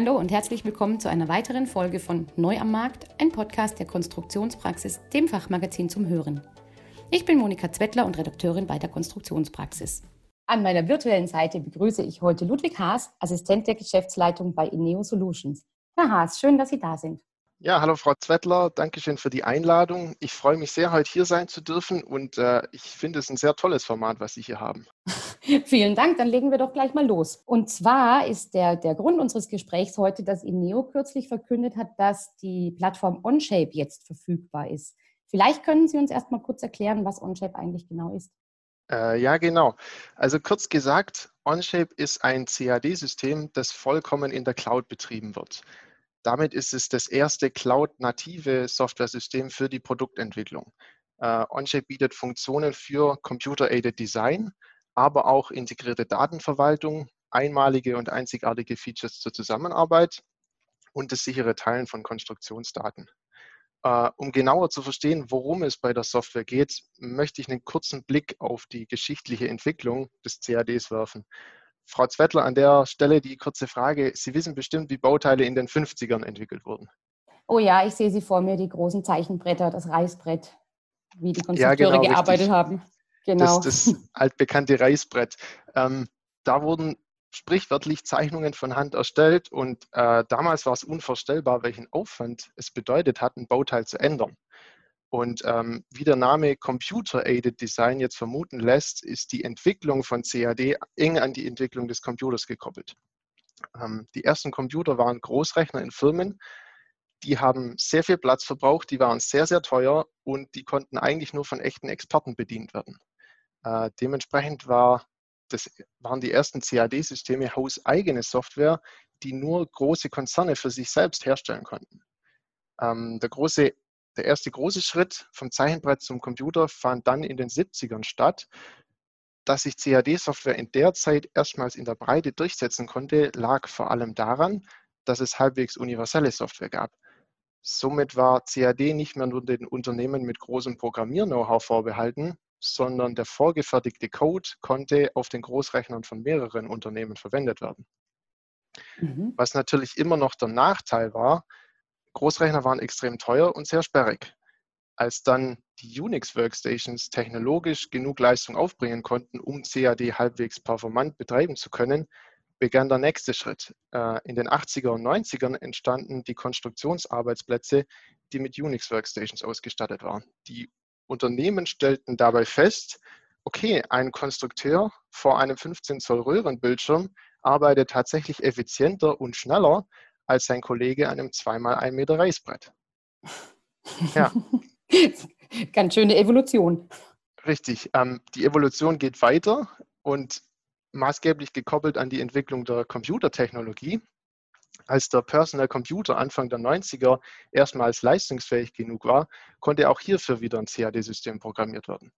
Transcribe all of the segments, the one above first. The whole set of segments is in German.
Hallo und herzlich willkommen zu einer weiteren Folge von Neu am Markt, ein Podcast der Konstruktionspraxis, dem Fachmagazin zum Hören. Ich bin Monika Zwettler und Redakteurin bei der Konstruktionspraxis. An meiner virtuellen Seite begrüße ich heute Ludwig Haas, Assistent der Geschäftsleitung bei Ineo Solutions. Herr Haas, schön, dass Sie da sind. Ja, hallo Frau Zwettler, danke schön für die Einladung. Ich freue mich sehr, heute hier sein zu dürfen und äh, ich finde es ein sehr tolles Format, was Sie hier haben. Vielen Dank, dann legen wir doch gleich mal los. Und zwar ist der, der Grund unseres Gesprächs heute, dass Ineo kürzlich verkündet hat, dass die Plattform OnShape jetzt verfügbar ist. Vielleicht können Sie uns erst mal kurz erklären, was OnShape eigentlich genau ist. Äh, ja, genau. Also kurz gesagt, OnShape ist ein CAD-System, das vollkommen in der Cloud betrieben wird. Damit ist es das erste Cloud-native Software-System für die Produktentwicklung. Äh, OnShape bietet Funktionen für Computer-Aided Design, aber auch integrierte Datenverwaltung, einmalige und einzigartige Features zur Zusammenarbeit und das sichere Teilen von Konstruktionsdaten. Uh, um genauer zu verstehen, worum es bei der Software geht, möchte ich einen kurzen Blick auf die geschichtliche Entwicklung des CADs werfen. Frau Zwettler, an der Stelle die kurze Frage. Sie wissen bestimmt, wie Bauteile in den 50ern entwickelt wurden. Oh ja, ich sehe sie vor mir, die großen Zeichenbretter, das Reißbrett, wie die Konstrukteure ja, genau, gearbeitet richtig. haben. Genau. Das, das altbekannte Reißbrett. Ähm, da wurden sprichwörtlich Zeichnungen von Hand erstellt und äh, damals war es unvorstellbar, welchen Aufwand es bedeutet hat, ein Bauteil zu ändern. Und ähm, wie der Name Computer-Aided Design jetzt vermuten lässt, ist die Entwicklung von CAD eng an die Entwicklung des Computers gekoppelt. Ähm, die ersten Computer waren Großrechner in Firmen. Die haben sehr viel Platz verbraucht, die waren sehr, sehr teuer und die konnten eigentlich nur von echten Experten bedient werden. Äh, dementsprechend war das waren die ersten CAD-Systeme hauseigene Software, die nur große Konzerne für sich selbst herstellen konnten. Ähm, der große der erste große Schritt vom Zeichenbrett zum Computer fand dann in den 70ern statt. Dass sich CAD-Software in der Zeit erstmals in der Breite durchsetzen konnte, lag vor allem daran, dass es halbwegs universelle Software gab. Somit war CAD nicht mehr nur den Unternehmen mit großem Programmier-Know-how vorbehalten, sondern der vorgefertigte Code konnte auf den Großrechnern von mehreren Unternehmen verwendet werden. Mhm. Was natürlich immer noch der Nachteil war, Großrechner waren extrem teuer und sehr sperrig. Als dann die Unix-Workstations technologisch genug Leistung aufbringen konnten, um CAD halbwegs performant betreiben zu können, begann der nächste Schritt. Äh, in den 80er und 90ern entstanden die Konstruktionsarbeitsplätze, die mit Unix-Workstations ausgestattet waren. Die Unternehmen stellten dabei fest, okay, ein Konstrukteur vor einem 15 Zoll Röhrenbildschirm arbeitet tatsächlich effizienter und schneller als sein Kollege an einem 2x1 Meter Reißbrett. Ja. Ganz schöne Evolution. Richtig. Ähm, die Evolution geht weiter und maßgeblich gekoppelt an die Entwicklung der Computertechnologie. Als der Personal Computer Anfang der 90er erstmals leistungsfähig genug war, konnte auch hierfür wieder ein CAD-System programmiert werden.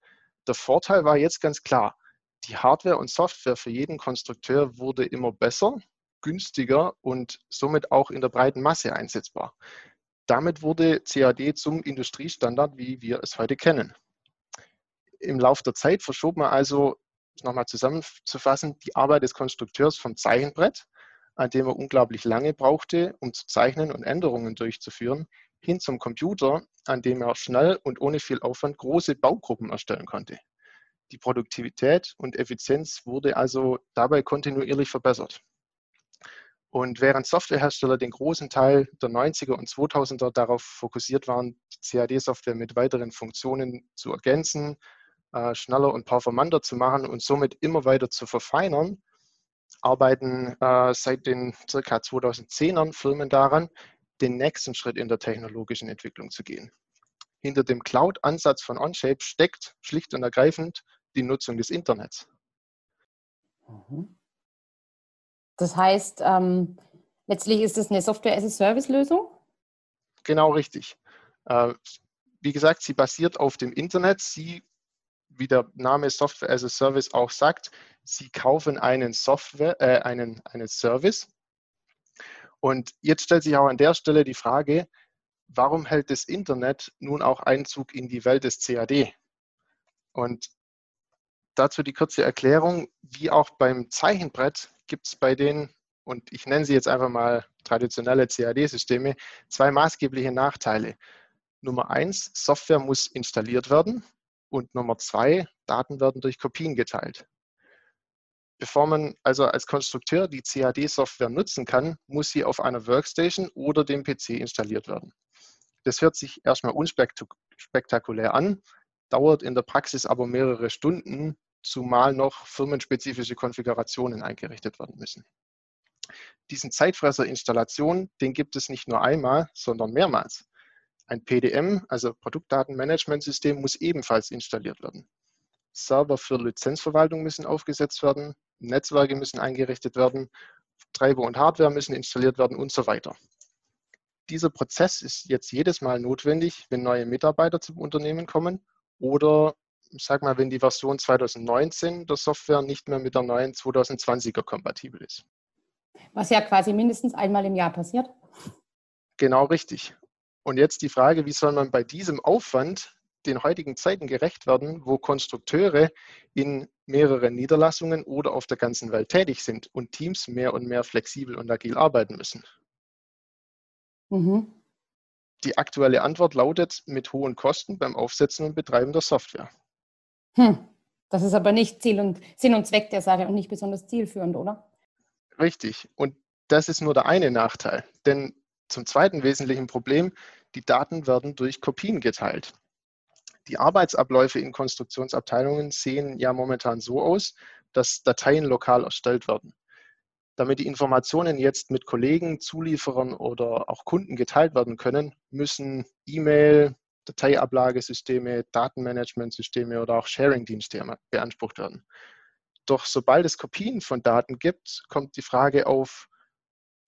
Der Vorteil war jetzt ganz klar, die Hardware und Software für jeden Konstrukteur wurde immer besser günstiger und somit auch in der breiten Masse einsetzbar. Damit wurde CAD zum Industriestandard, wie wir es heute kennen. Im Laufe der Zeit verschob man also, nochmal zusammenzufassen, die Arbeit des Konstrukteurs vom Zeichenbrett, an dem er unglaublich lange brauchte, um zu zeichnen und Änderungen durchzuführen, hin zum Computer, an dem er schnell und ohne viel Aufwand große Baugruppen erstellen konnte. Die Produktivität und Effizienz wurde also dabei kontinuierlich verbessert. Und während Softwarehersteller den großen Teil der 90er und 2000er darauf fokussiert waren, die CAD-Software mit weiteren Funktionen zu ergänzen, äh, schneller und performanter zu machen und somit immer weiter zu verfeinern, arbeiten äh, seit den ca. 2010ern Firmen daran, den nächsten Schritt in der technologischen Entwicklung zu gehen. Hinter dem Cloud-Ansatz von OnShape steckt schlicht und ergreifend die Nutzung des Internets. Mhm. Das heißt, ähm, letztlich ist es eine Software-as-a-Service-Lösung? Genau richtig. Äh, wie gesagt, sie basiert auf dem Internet. Sie, wie der Name Software as a Service auch sagt, Sie kaufen einen Software, äh, einen, einen Service. Und jetzt stellt sich auch an der Stelle die Frage, warum hält das Internet nun auch Einzug in die Welt des CAD? Und dazu die kurze Erklärung, wie auch beim Zeichenbrett gibt es bei denen, und ich nenne sie jetzt einfach mal traditionelle CAD-Systeme zwei maßgebliche Nachteile. Nummer eins, Software muss installiert werden und Nummer zwei, Daten werden durch Kopien geteilt. Bevor man also als Konstrukteur die CAD-Software nutzen kann, muss sie auf einer Workstation oder dem PC installiert werden. Das hört sich erstmal unspektakulär an, dauert in der Praxis aber mehrere Stunden, zumal noch firmenspezifische Konfigurationen eingerichtet werden müssen. Diesen Zeitfresser Installation, den gibt es nicht nur einmal, sondern mehrmals. Ein PDM, also Produktdatenmanagementsystem, muss ebenfalls installiert werden. Server für Lizenzverwaltung müssen aufgesetzt werden, Netzwerke müssen eingerichtet werden, Treiber und Hardware müssen installiert werden und so weiter. Dieser Prozess ist jetzt jedes Mal notwendig, wenn neue Mitarbeiter zum Unternehmen kommen oder sag mal, wenn die Version 2019 der Software nicht mehr mit der neuen 2020er kompatibel ist. Was ja quasi mindestens einmal im Jahr passiert. Genau richtig. Und jetzt die Frage, wie soll man bei diesem Aufwand den heutigen Zeiten gerecht werden, wo Konstrukteure in mehreren Niederlassungen oder auf der ganzen Welt tätig sind und Teams mehr und mehr flexibel und agil arbeiten müssen? Mhm. Die aktuelle Antwort lautet mit hohen Kosten beim Aufsetzen und Betreiben der Software. Hm. Das ist aber nicht Ziel und Sinn und Zweck der Sache und nicht besonders zielführend, oder? Richtig. Und das ist nur der eine Nachteil. Denn zum zweiten wesentlichen Problem, die Daten werden durch Kopien geteilt. Die Arbeitsabläufe in Konstruktionsabteilungen sehen ja momentan so aus, dass Dateien lokal erstellt werden. Damit die Informationen jetzt mit Kollegen, Zulieferern oder auch Kunden geteilt werden können, müssen E-Mail, Dateiablagesysteme, Datenmanagementsysteme oder auch Sharing-Dienste beansprucht werden. Doch sobald es Kopien von Daten gibt, kommt die Frage auf,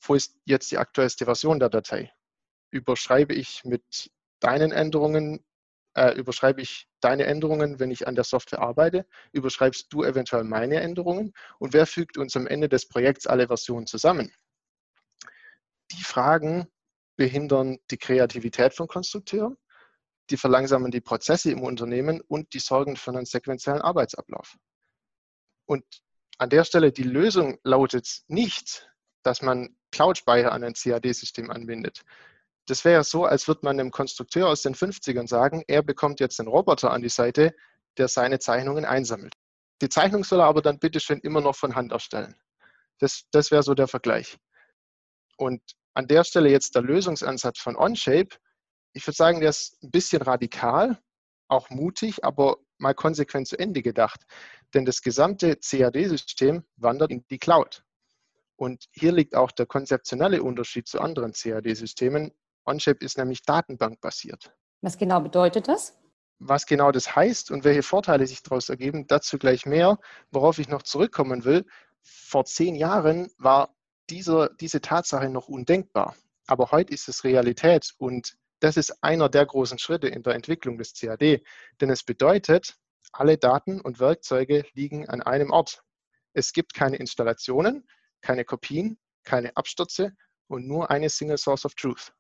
wo ist jetzt die aktuellste Version der Datei? Überschreibe ich mit deinen Änderungen, äh, überschreibe ich deine Änderungen, wenn ich an der Software arbeite? Überschreibst du eventuell meine Änderungen? Und wer fügt uns am Ende des Projekts alle Versionen zusammen? Die Fragen behindern die Kreativität von Konstrukteuren die verlangsamen die Prozesse im Unternehmen und die sorgen für einen sequenziellen Arbeitsablauf. Und an der Stelle die Lösung lautet nicht, dass man Cloud-Speicher an ein CAD-System anbindet. Das wäre so, als würde man einem Konstrukteur aus den 50ern sagen, er bekommt jetzt einen Roboter an die Seite, der seine Zeichnungen einsammelt. Die Zeichnung soll er aber dann bitteschön immer noch von Hand erstellen. Das, das wäre so der Vergleich. Und an der Stelle jetzt der Lösungsansatz von OnShape ich würde sagen, der ist ein bisschen radikal, auch mutig, aber mal konsequent zu Ende gedacht. Denn das gesamte CAD-System wandert in die Cloud. Und hier liegt auch der konzeptionelle Unterschied zu anderen CAD-Systemen. OnShape ist nämlich datenbankbasiert. Was genau bedeutet das? Was genau das heißt und welche Vorteile sich daraus ergeben, dazu gleich mehr. Worauf ich noch zurückkommen will, vor zehn Jahren war dieser, diese Tatsache noch undenkbar. Aber heute ist es Realität und das ist einer der großen Schritte in der Entwicklung des CAD, denn es bedeutet, alle Daten und Werkzeuge liegen an einem Ort. Es gibt keine Installationen, keine Kopien, keine Abstürze und nur eine Single Source of Truth.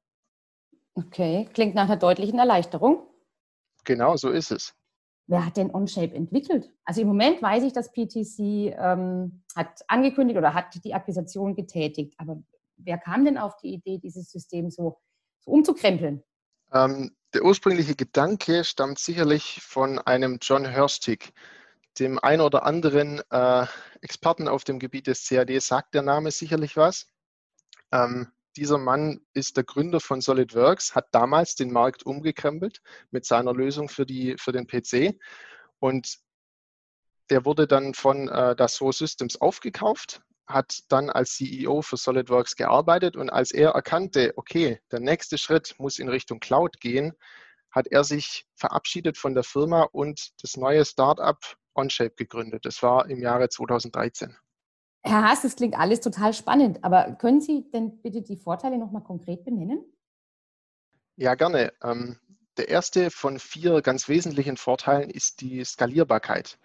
Okay, klingt nach einer deutlichen Erleichterung. Genau, so ist es. Wer hat denn OnShape entwickelt? Also im Moment weiß ich, dass PTC ähm, hat angekündigt oder hat die Akquisition getätigt. Aber wer kam denn auf die Idee, dieses System so, so umzukrempeln? Ähm, der ursprüngliche Gedanke stammt sicherlich von einem John Hörstig. Dem einen oder anderen äh, Experten auf dem Gebiet des CAD sagt der Name sicherlich was. Ähm, dieser Mann ist der Gründer von SolidWorks, hat damals den Markt umgekrempelt mit seiner Lösung für, die, für den PC. Und der wurde dann von äh, Dassault Systems aufgekauft hat dann als CEO für SolidWorks gearbeitet und als er erkannte, okay, der nächste Schritt muss in Richtung Cloud gehen, hat er sich verabschiedet von der Firma und das neue Startup OnShape gegründet. Das war im Jahre 2013. Herr Haas, das klingt alles total spannend, aber können Sie denn bitte die Vorteile nochmal konkret benennen? Ja, gerne. Ähm, der erste von vier ganz wesentlichen Vorteilen ist die Skalierbarkeit.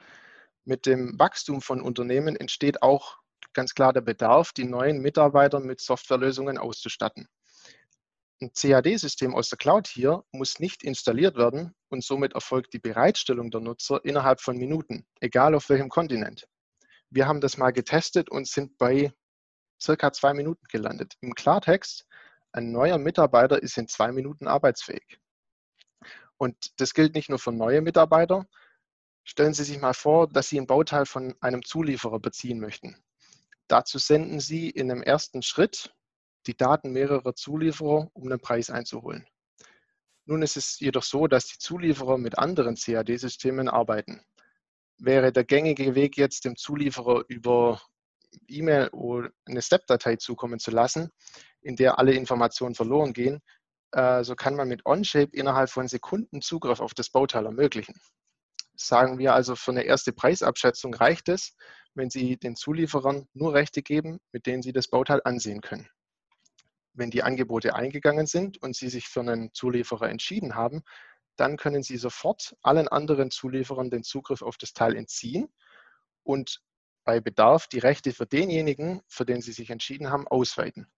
Mit dem Wachstum von Unternehmen entsteht auch ganz klar der Bedarf, die neuen Mitarbeiter mit Softwarelösungen auszustatten. Ein CAD-System aus der Cloud hier muss nicht installiert werden und somit erfolgt die Bereitstellung der Nutzer innerhalb von Minuten, egal auf welchem Kontinent. Wir haben das mal getestet und sind bei circa zwei Minuten gelandet. Im Klartext, ein neuer Mitarbeiter ist in zwei Minuten arbeitsfähig. Und das gilt nicht nur für neue Mitarbeiter. Stellen Sie sich mal vor, dass Sie ein Bauteil von einem Zulieferer beziehen möchten. Dazu senden Sie in einem ersten Schritt die Daten mehrerer Zulieferer, um den Preis einzuholen. Nun ist es jedoch so, dass die Zulieferer mit anderen CAD-Systemen arbeiten. Wäre der gängige Weg jetzt dem Zulieferer über E-Mail oder eine Step-Datei zukommen zu lassen, in der alle Informationen verloren gehen, äh, so kann man mit OnShape innerhalb von Sekunden Zugriff auf das Bauteil ermöglichen. Sagen wir also, für eine erste Preisabschätzung reicht es, wenn Sie den Zulieferern nur Rechte geben, mit denen Sie das Bauteil ansehen können. Wenn die Angebote eingegangen sind und Sie sich für einen Zulieferer entschieden haben, dann können Sie sofort allen anderen Zulieferern den Zugriff auf das Teil entziehen und bei Bedarf die Rechte für denjenigen, für den Sie sich entschieden haben, ausweiten.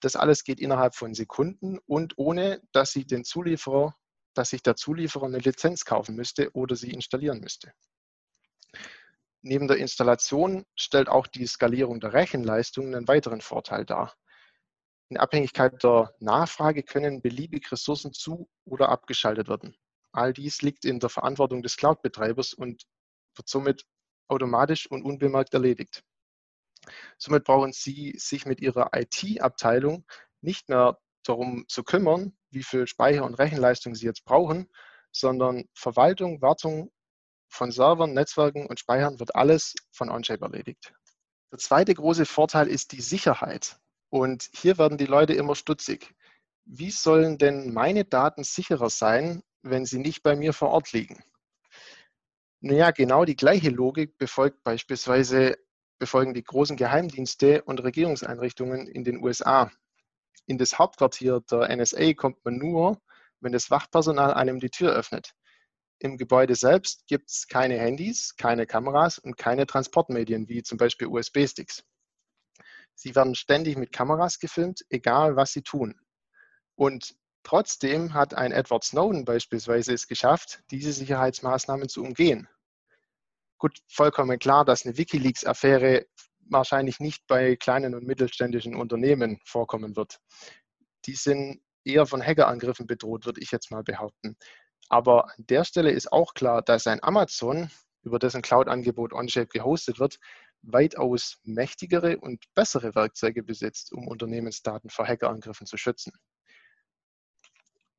Das alles geht innerhalb von Sekunden und ohne, dass Sie den Zulieferer, dass sich der Zulieferer eine Lizenz kaufen müsste oder sie installieren müsste. Neben der Installation stellt auch die Skalierung der Rechenleistung einen weiteren Vorteil dar. In Abhängigkeit der Nachfrage können beliebig Ressourcen zu- oder abgeschaltet werden. All dies liegt in der Verantwortung des Cloud-Betreibers und wird somit automatisch und unbemerkt erledigt. Somit brauchen Sie sich mit Ihrer IT-Abteilung nicht mehr darum zu kümmern, wie viel Speicher und Rechenleistung Sie jetzt brauchen, sondern Verwaltung, Wartung von Servern, Netzwerken und Speichern wird alles von OnShape erledigt. Der zweite große Vorteil ist die Sicherheit. Und hier werden die Leute immer stutzig. Wie sollen denn meine Daten sicherer sein, wenn sie nicht bei mir vor Ort liegen? Naja, genau die gleiche Logik befolgt beispielsweise befolgen die großen Geheimdienste und Regierungseinrichtungen in den USA. In das Hauptquartier der NSA kommt man nur, wenn das Wachpersonal einem die Tür öffnet. Im Gebäude selbst gibt es keine Handys, keine Kameras und keine Transportmedien wie zum Beispiel USB-Sticks. Sie werden ständig mit Kameras gefilmt, egal was sie tun. Und trotzdem hat ein Edward Snowden beispielsweise es geschafft, diese Sicherheitsmaßnahmen zu umgehen. Gut, vollkommen klar, dass eine Wikileaks-Affäre wahrscheinlich nicht bei kleinen und mittelständischen Unternehmen vorkommen wird. Die sind eher von Hackerangriffen bedroht, würde ich jetzt mal behaupten. Aber an der Stelle ist auch klar, dass ein Amazon, über dessen Cloud-Angebot OnShape gehostet wird, weitaus mächtigere und bessere Werkzeuge besitzt, um Unternehmensdaten vor Hackerangriffen zu schützen.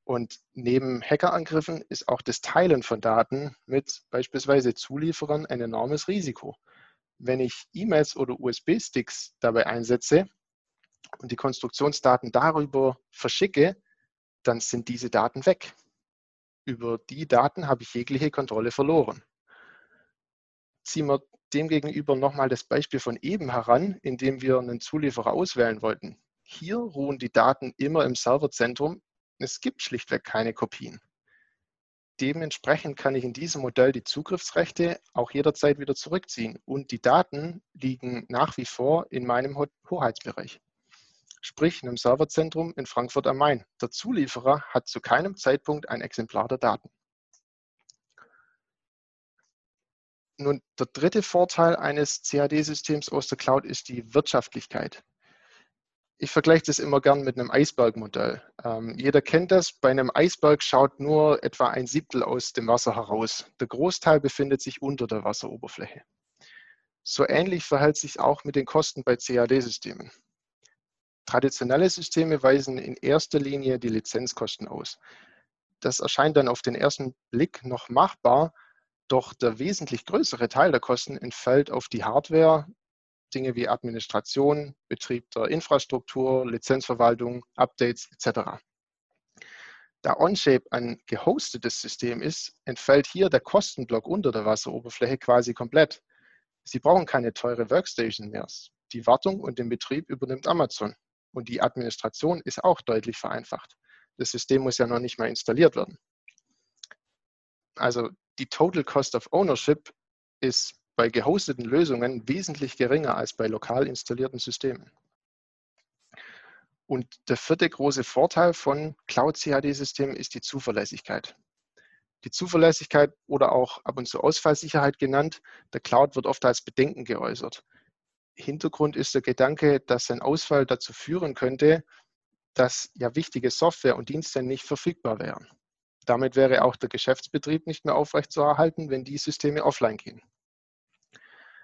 Und neben Hackerangriffen ist auch das Teilen von Daten mit beispielsweise Zulieferern ein enormes Risiko. Wenn ich E-Mails oder USB-Sticks dabei einsetze und die Konstruktionsdaten darüber verschicke, dann sind diese Daten weg. Über die Daten habe ich jegliche Kontrolle verloren. Ziehen wir demgegenüber nochmal das Beispiel von eben heran, indem wir einen Zulieferer auswählen wollten. Hier ruhen die Daten immer im Serverzentrum es gibt schlichtweg keine Kopien. Dementsprechend kann ich in diesem Modell die Zugriffsrechte auch jederzeit wieder zurückziehen und die Daten liegen nach wie vor in meinem Hoheitsbereich, sprich in einem Serverzentrum in Frankfurt am Main. Der Zulieferer hat zu keinem Zeitpunkt ein Exemplar der Daten. Nun, der dritte Vorteil eines CAD-Systems aus der Cloud ist die Wirtschaftlichkeit. Ich vergleiche das immer gern mit einem Eisbergmodell. Ähm, jeder kennt das. Bei einem Eisberg schaut nur etwa ein Siebtel aus dem Wasser heraus. Der Großteil befindet sich unter der Wasseroberfläche. So ähnlich verhält sich auch mit den Kosten bei CAD-Systemen. Traditionelle Systeme weisen in erster Linie die Lizenzkosten aus. Das erscheint dann auf den ersten Blick noch machbar, doch der wesentlich größere Teil der Kosten entfällt auf die Hardware, Dinge wie Administration, Betrieb der Infrastruktur, Lizenzverwaltung, Updates etc. Da OnShape ein gehostetes System ist, entfällt hier der Kostenblock unter der Wasseroberfläche quasi komplett. Sie brauchen keine teure Workstation mehr. Die Wartung und den Betrieb übernimmt Amazon. Und die Administration ist auch deutlich vereinfacht. Das System muss ja noch nicht mal installiert werden. Also die Total Cost of Ownership ist bei gehosteten Lösungen wesentlich geringer als bei lokal installierten Systemen. Und der vierte große Vorteil von Cloud-CAD-Systemen ist die Zuverlässigkeit. Die Zuverlässigkeit oder auch ab und zu Ausfallsicherheit genannt, der Cloud wird oft als Bedenken geäußert. Hintergrund ist der Gedanke, dass ein Ausfall dazu führen könnte, dass ja wichtige Software und Dienste nicht verfügbar wären. Damit wäre auch der Geschäftsbetrieb nicht mehr aufrechtzuerhalten, wenn die Systeme offline gehen.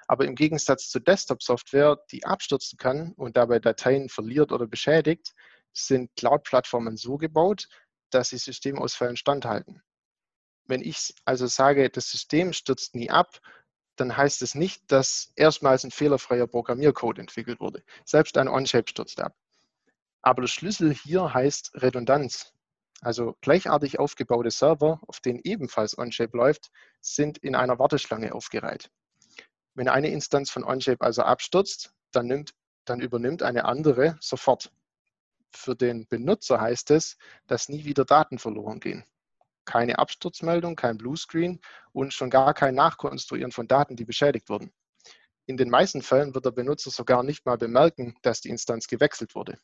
Aber im Gegensatz zu Desktop-Software, die abstürzen kann und dabei Dateien verliert oder beschädigt, sind Cloud-Plattformen so gebaut, dass sie Systemausfällen standhalten. Wenn ich also sage, das System stürzt nie ab, dann heißt es nicht, dass erstmals ein fehlerfreier Programmiercode entwickelt wurde. Selbst ein On-Shape stürzt ab. Aber der Schlüssel hier heißt Redundanz. Also gleichartig aufgebaute Server, auf denen ebenfalls OnShape läuft, sind in einer Warteschlange aufgereiht. Wenn eine Instanz von OnShape also abstürzt, dann, nimmt, dann übernimmt eine andere sofort. Für den Benutzer heißt es, dass nie wieder Daten verloren gehen. Keine Absturzmeldung, kein Bluescreen und schon gar kein Nachkonstruieren von Daten, die beschädigt wurden. In den meisten Fällen wird der Benutzer sogar nicht mal bemerken, dass die Instanz gewechselt wurde.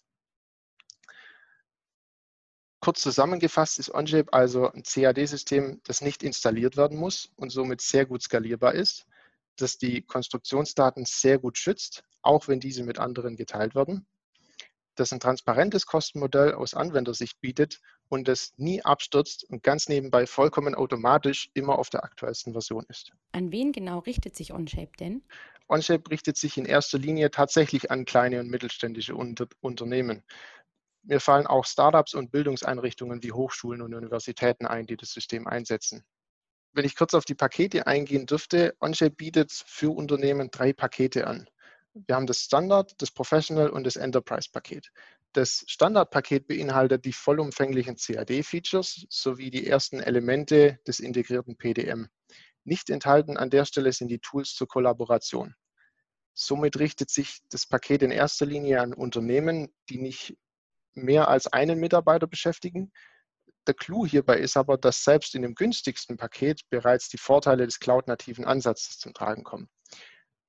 Kurz zusammengefasst ist OnShape also ein CAD-System, das nicht installiert werden muss und somit sehr gut skalierbar ist, das die Konstruktionsdaten sehr gut schützt, auch wenn diese mit anderen geteilt werden, das ein transparentes Kostenmodell aus Anwendersicht bietet und das nie abstürzt und ganz nebenbei vollkommen automatisch immer auf der aktuellsten Version ist. An wen genau richtet sich OnShape denn? OnShape richtet sich in erster Linie tatsächlich an kleine und mittelständische Unter Unternehmen. Mir fallen auch Startups und Bildungseinrichtungen wie Hochschulen und Universitäten ein, die das System einsetzen. Wenn ich kurz auf die Pakete eingehen dürfte, OnShape bietet für Unternehmen drei Pakete an. Wir haben das Standard, das Professional und das Enterprise-Paket. Das Standard-Paket beinhaltet die vollumfänglichen CAD-Features sowie die ersten Elemente des integrierten PDM. Nicht enthalten an der Stelle sind die Tools zur Kollaboration. Somit richtet sich das Paket in erster Linie an Unternehmen, die nicht mehr als einen Mitarbeiter beschäftigen. Der Clou hierbei ist aber, dass selbst in dem günstigsten Paket bereits die Vorteile des cloud-nativen Ansatzes zum Tragen kommen.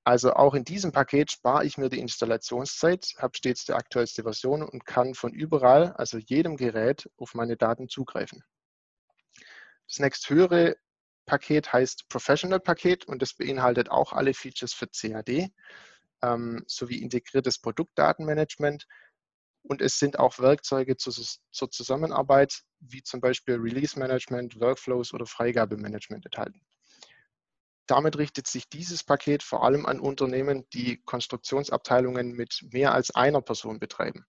Also auch in diesem Paket spare ich mir die Installationszeit, habe stets die aktuellste Version und kann von überall, also jedem Gerät, auf meine Daten zugreifen. Das nächsthöhere Paket heißt Professional Paket und das beinhaltet auch alle Features für CAD ähm, sowie integriertes Produktdatenmanagement, und es sind auch Werkzeuge zur, zur Zusammenarbeit, wie zum Beispiel Release Management, Workflows oder Freigabemanagement enthalten. Damit richtet sich dieses Paket vor allem an Unternehmen, die Konstruktionsabteilungen mit mehr als einer Person betreiben.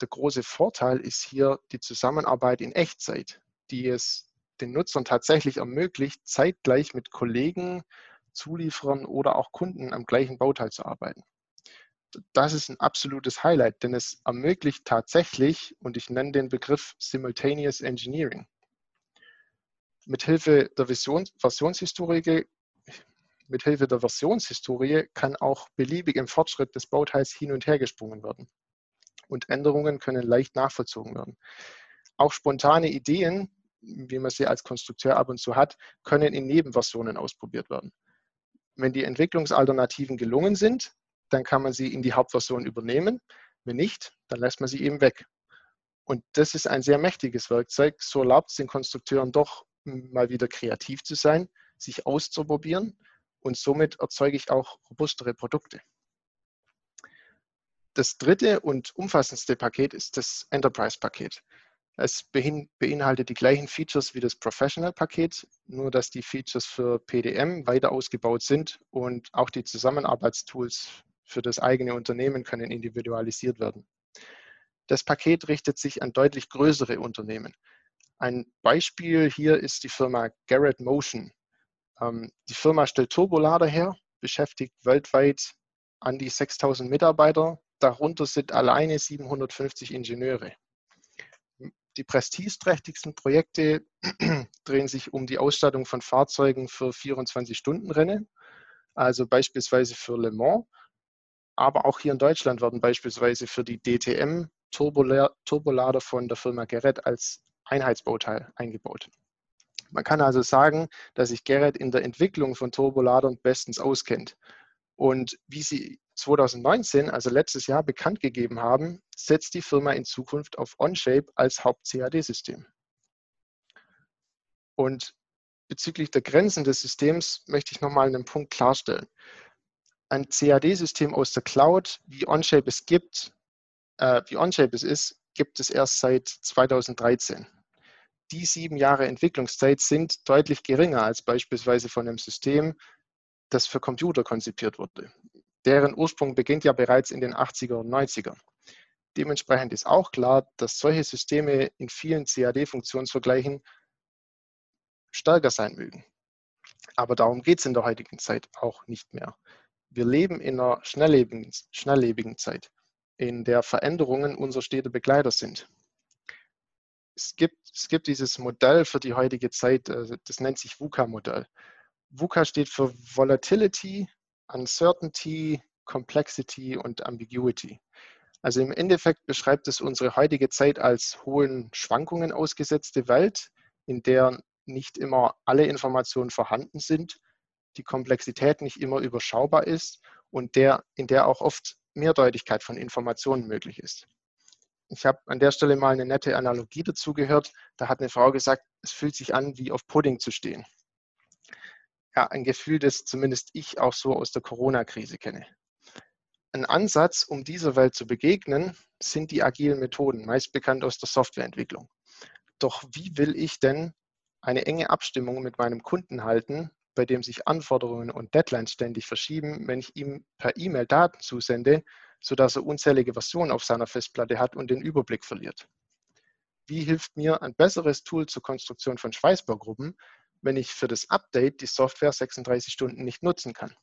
Der große Vorteil ist hier die Zusammenarbeit in Echtzeit, die es den Nutzern tatsächlich ermöglicht, zeitgleich mit Kollegen, Zulieferern oder auch Kunden am gleichen Bauteil zu arbeiten das ist ein absolutes Highlight, denn es ermöglicht tatsächlich, und ich nenne den Begriff Simultaneous Engineering. Mithilfe der Versions Versionshistorie, mithilfe der Versionshistorie kann auch beliebig im Fortschritt des Bauteils hin und her gesprungen werden. Und Änderungen können leicht nachvollzogen werden. Auch spontane Ideen, wie man sie als Konstrukteur ab und zu hat, können in Nebenversionen ausprobiert werden. Wenn die Entwicklungsalternativen gelungen sind, dann kann man sie in die Hauptversion übernehmen. Wenn nicht, dann lässt man sie eben weg. Und das ist ein sehr mächtiges Werkzeug. So erlaubt es den Konstrukteuren doch mal wieder kreativ zu sein, sich auszuprobieren und somit erzeuge ich auch robustere Produkte. Das dritte und umfassendste Paket ist das Enterprise-Paket. Es beinhaltet die gleichen Features wie das Professional-Paket, nur dass die Features für PDM weiter ausgebaut sind und auch die Zusammenarbeitstools für das eigene Unternehmen können individualisiert werden. Das Paket richtet sich an deutlich größere Unternehmen. Ein Beispiel hier ist die Firma Garrett Motion. Ähm, die Firma stellt Turbolader her, beschäftigt weltweit an die 6000 Mitarbeiter. Darunter sind alleine 750 Ingenieure. Die prestigeträchtigsten Projekte drehen sich um die Ausstattung von Fahrzeugen für 24-Stunden-Rennen, also beispielsweise für Le Mans aber auch hier in Deutschland werden beispielsweise für die DTM Turbolader von der Firma Gerät als Einheitsbauteil eingebaut. Man kann also sagen, dass sich Gerät in der Entwicklung von Turboladern bestens auskennt. Und wie sie 2019, also letztes Jahr, bekannt gegeben haben, setzt die Firma in Zukunft auf OnShape als Haupt-CAD-System. Und bezüglich der Grenzen des Systems möchte ich nochmal einen Punkt klarstellen ein CAD-System aus der Cloud, wie OnShape es gibt, äh, wie OnShape es ist, gibt es erst seit 2013. Die sieben Jahre Entwicklungszeit sind deutlich geringer als beispielsweise von einem System, das für Computer konzipiert wurde. Deren Ursprung beginnt ja bereits in den 80er und 90er. Dementsprechend ist auch klar, dass solche Systeme in vielen CAD-Funktionsvergleichen stärker sein mögen. Aber darum geht es in der heutigen Zeit auch nicht mehr. Wir leben in einer schnelllebigen, schnelllebigen Zeit, in der Veränderungen unser steter Begleiter sind. Es gibt, es gibt dieses Modell für die heutige Zeit, äh, das nennt sich VUCA-Modell. VUCA steht für Volatility, Uncertainty, Complexity und Ambiguity. Also im Endeffekt beschreibt es unsere heutige Zeit als hohen Schwankungen ausgesetzte Welt, in der nicht immer alle Informationen vorhanden sind, die Komplexität nicht immer überschaubar ist und der, in der auch oft Mehrdeutigkeit von Informationen möglich ist. Ich habe an der Stelle mal eine nette Analogie dazu gehört. Da hat eine Frau gesagt, es fühlt sich an, wie auf Pudding zu stehen. Ja, ein Gefühl, das zumindest ich auch so aus der Corona-Krise kenne. Ein Ansatz, um dieser Welt zu begegnen, sind die agilen Methoden, meist bekannt aus der Softwareentwicklung. Doch wie will ich denn eine enge Abstimmung mit meinem Kunden halten, bei dem sich Anforderungen und Deadlines ständig verschieben, wenn ich ihm per E-Mail Daten zusende, sodass er unzählige Versionen auf seiner Festplatte hat und den Überblick verliert? Wie hilft mir ein besseres Tool zur Konstruktion von Schweißbaugruppen, wenn ich für das Update die Software 36 Stunden nicht nutzen kann?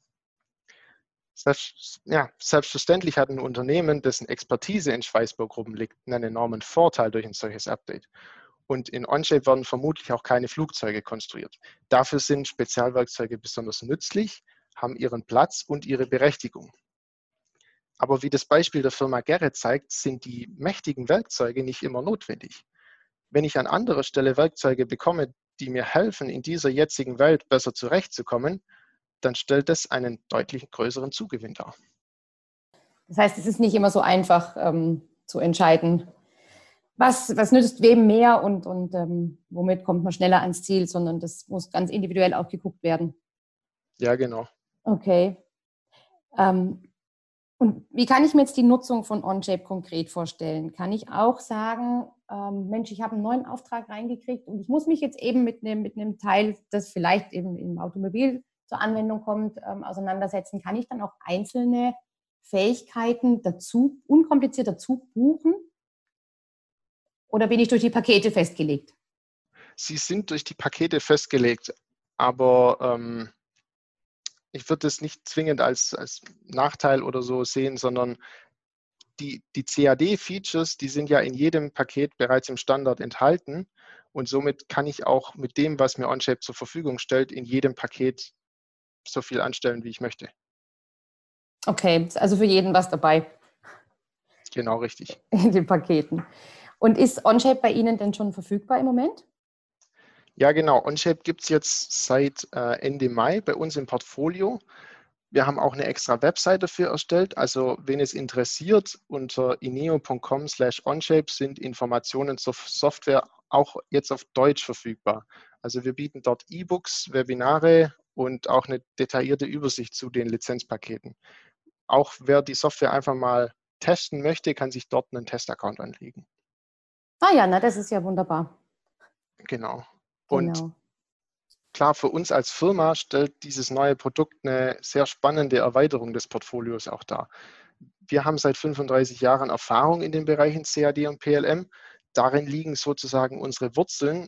Selbstverständlich hat ein Unternehmen, dessen Expertise in Schweißbaugruppen liegt, einen enormen Vorteil durch ein solches Update. Und in OnShape werden vermutlich auch keine Flugzeuge konstruiert. Dafür sind Spezialwerkzeuge besonders nützlich, haben ihren Platz und ihre Berechtigung. Aber wie das Beispiel der Firma Gerrit zeigt, sind die mächtigen Werkzeuge nicht immer notwendig. Wenn ich an anderer Stelle Werkzeuge bekomme, die mir helfen, in dieser jetzigen Welt besser zurechtzukommen, dann stellt das einen deutlich größeren Zugewinn dar. Das heißt, es ist nicht immer so einfach ähm, zu entscheiden, was, was nützt wem mehr und, und ähm, womit kommt man schneller ans Ziel, sondern das muss ganz individuell auch geguckt werden. Ja, genau. Okay. Ähm, und wie kann ich mir jetzt die Nutzung von OnShape konkret vorstellen? Kann ich auch sagen, ähm, Mensch, ich habe einen neuen Auftrag reingekriegt und ich muss mich jetzt eben mit einem, mit einem Teil, das vielleicht eben im Automobil zur Anwendung kommt, ähm, auseinandersetzen? Kann ich dann auch einzelne Fähigkeiten dazu, unkompliziert dazu buchen? Oder bin ich durch die Pakete festgelegt? Sie sind durch die Pakete festgelegt, aber ähm, ich würde es nicht zwingend als, als Nachteil oder so sehen, sondern die, die CAD-Features, die sind ja in jedem Paket bereits im Standard enthalten und somit kann ich auch mit dem, was mir OnShape zur Verfügung stellt, in jedem Paket so viel anstellen, wie ich möchte. Okay, also für jeden was dabei. Genau, richtig. In den Paketen. Und ist OnShape bei Ihnen denn schon verfügbar im Moment? Ja, genau. OnShape gibt es jetzt seit äh, Ende Mai bei uns im Portfolio. Wir haben auch eine extra Website dafür erstellt. Also, wen es interessiert, unter ineo.com slash OnShape sind Informationen zur Software auch jetzt auf Deutsch verfügbar. Also, wir bieten dort E-Books, Webinare und auch eine detaillierte Übersicht zu den Lizenzpaketen. Auch wer die Software einfach mal testen möchte, kann sich dort einen Testaccount anlegen. Ah ja, na, das ist ja wunderbar. Genau. Und genau. klar, für uns als Firma stellt dieses neue Produkt eine sehr spannende Erweiterung des Portfolios auch dar. Wir haben seit 35 Jahren Erfahrung in den Bereichen CAD und PLM. Darin liegen sozusagen unsere Wurzeln.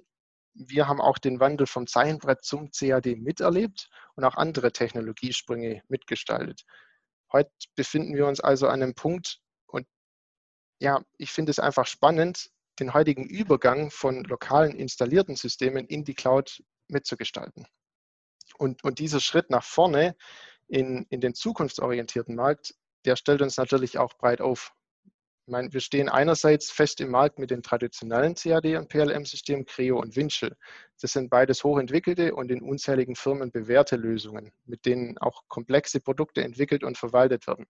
Wir haben auch den Wandel vom Zeichenbrett zum CAD miterlebt und auch andere Technologiesprünge mitgestaltet. Heute befinden wir uns also an einem Punkt, und ja, ich finde es einfach spannend, den heutigen Übergang von lokalen installierten Systemen in die Cloud mitzugestalten. Und, und dieser Schritt nach vorne in, in den zukunftsorientierten Markt, der stellt uns natürlich auch breit auf. Ich meine, wir stehen einerseits fest im Markt mit den traditionellen CAD- und PLM-Systemen Creo und Winchell. Das sind beides hochentwickelte und in unzähligen Firmen bewährte Lösungen, mit denen auch komplexe Produkte entwickelt und verwaltet werden.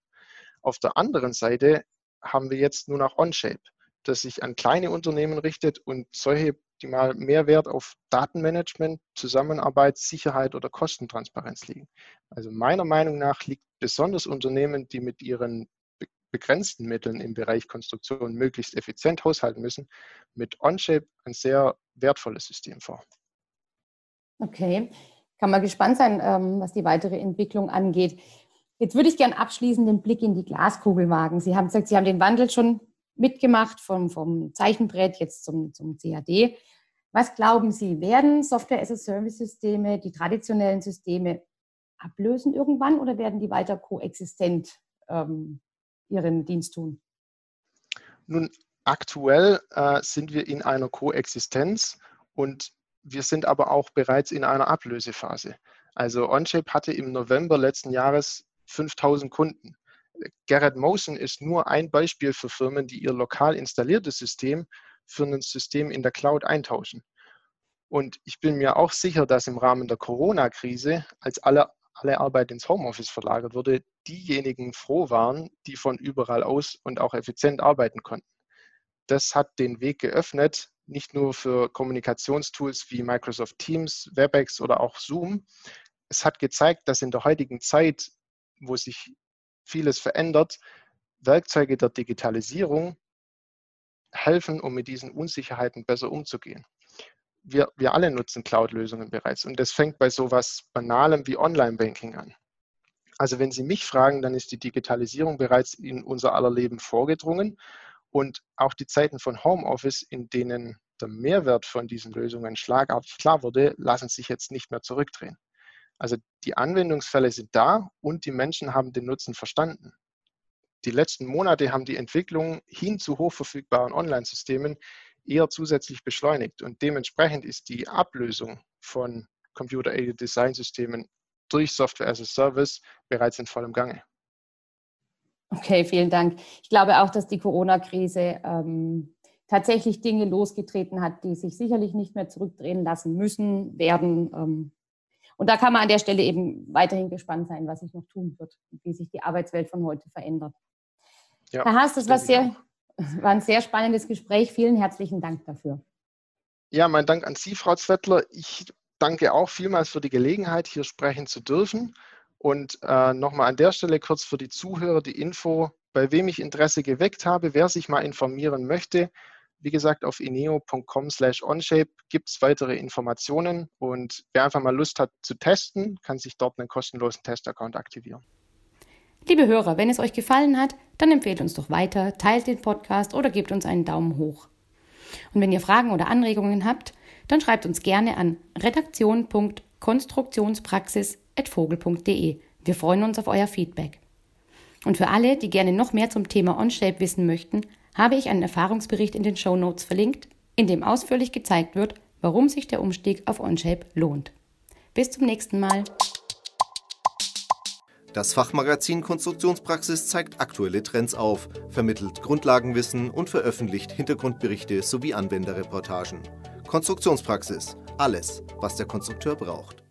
Auf der anderen Seite haben wir jetzt nur noch OnShape das sich an kleine Unternehmen richtet und solche, die mal mehr Wert auf Datenmanagement, Zusammenarbeit, Sicherheit oder Kostentransparenz liegen. Also meiner Meinung nach liegt besonders Unternehmen, die mit ihren begrenzten Mitteln im Bereich Konstruktion möglichst effizient haushalten müssen, mit OnShape ein sehr wertvolles System vor. Okay, kann man gespannt sein, ähm, was die weitere Entwicklung angeht. Jetzt würde ich gerne abschließend den Blick in die Glaskugel wagen. Sie haben gesagt, Sie haben den Wandel schon mitgemacht vom, vom Zeichenbrett jetzt zum, zum CAD. Was glauben Sie, werden Software-as-a-Service-Systeme die traditionellen Systeme ablösen irgendwann oder werden die weiter koexistent ähm, ihren Dienst tun? Nun, aktuell äh, sind wir in einer Koexistenz und wir sind aber auch bereits in einer Ablösephase. Also OnShape hatte im November letzten Jahres 5000 Kunden. Garrett Motion ist nur ein Beispiel für Firmen, die ihr lokal installiertes System für ein System in der Cloud eintauschen. Und ich bin mir auch sicher, dass im Rahmen der Corona-Krise, als alle, alle Arbeit ins Homeoffice verlagert wurde, diejenigen froh waren, die von überall aus und auch effizient arbeiten konnten. Das hat den Weg geöffnet, nicht nur für Kommunikationstools wie Microsoft Teams, WebEx oder auch Zoom. Es hat gezeigt, dass in der heutigen Zeit, wo sich vieles verändert, Werkzeuge der Digitalisierung helfen, um mit diesen Unsicherheiten besser umzugehen. Wir, wir alle nutzen Cloud-Lösungen bereits und das fängt bei sowas Banalem wie Online-Banking an. Also wenn Sie mich fragen, dann ist die Digitalisierung bereits in unser aller Leben vorgedrungen und auch die Zeiten von Homeoffice, in denen der Mehrwert von diesen Lösungen schlagartig klar wurde, lassen sich jetzt nicht mehr zurückdrehen. Also die Anwendungsfälle sind da und die Menschen haben den Nutzen verstanden. Die letzten Monate haben die Entwicklung hin zu hochverfügbaren Online-Systemen eher zusätzlich beschleunigt und dementsprechend ist die Ablösung von Computer-Aided Design-Systemen durch Software as a Service bereits in vollem Gange. Okay, vielen Dank. Ich glaube auch, dass die Corona-Krise ähm, tatsächlich Dinge losgetreten hat, die sich sicherlich nicht mehr zurückdrehen lassen müssen, werden. Ähm, und da kann man an der Stelle eben weiterhin gespannt sein, was sich noch tun wird und wie sich die Arbeitswelt von heute verändert. Ja, Herr Haas, das war, sehr, war ein sehr spannendes Gespräch. Vielen herzlichen Dank dafür. Ja, mein Dank an Sie, Frau Zwettler. Ich danke auch vielmals für die Gelegenheit, hier sprechen zu dürfen. Und äh, nochmal an der Stelle kurz für die Zuhörer die Info, bei wem ich Interesse geweckt habe, wer sich mal informieren möchte. Wie gesagt, auf ineo.com slash onshape gibt es weitere Informationen und wer einfach mal Lust hat zu testen, kann sich dort einen kostenlosen Testaccount aktivieren. Liebe Hörer, wenn es euch gefallen hat, dann empfehlt uns doch weiter, teilt den Podcast oder gebt uns einen Daumen hoch. Und wenn ihr Fragen oder Anregungen habt, dann schreibt uns gerne an redaktion.konstruktionspraxis.vogel.de. Wir freuen uns auf euer Feedback. Und für alle, die gerne noch mehr zum Thema OnShape wissen möchten, habe ich einen Erfahrungsbericht in den Show Notes verlinkt, in dem ausführlich gezeigt wird, warum sich der Umstieg auf OnShape lohnt. Bis zum nächsten Mal. Das Fachmagazin Konstruktionspraxis zeigt aktuelle Trends auf, vermittelt Grundlagenwissen und veröffentlicht Hintergrundberichte sowie Anwenderreportagen. Konstruktionspraxis. Alles, was der Konstrukteur braucht.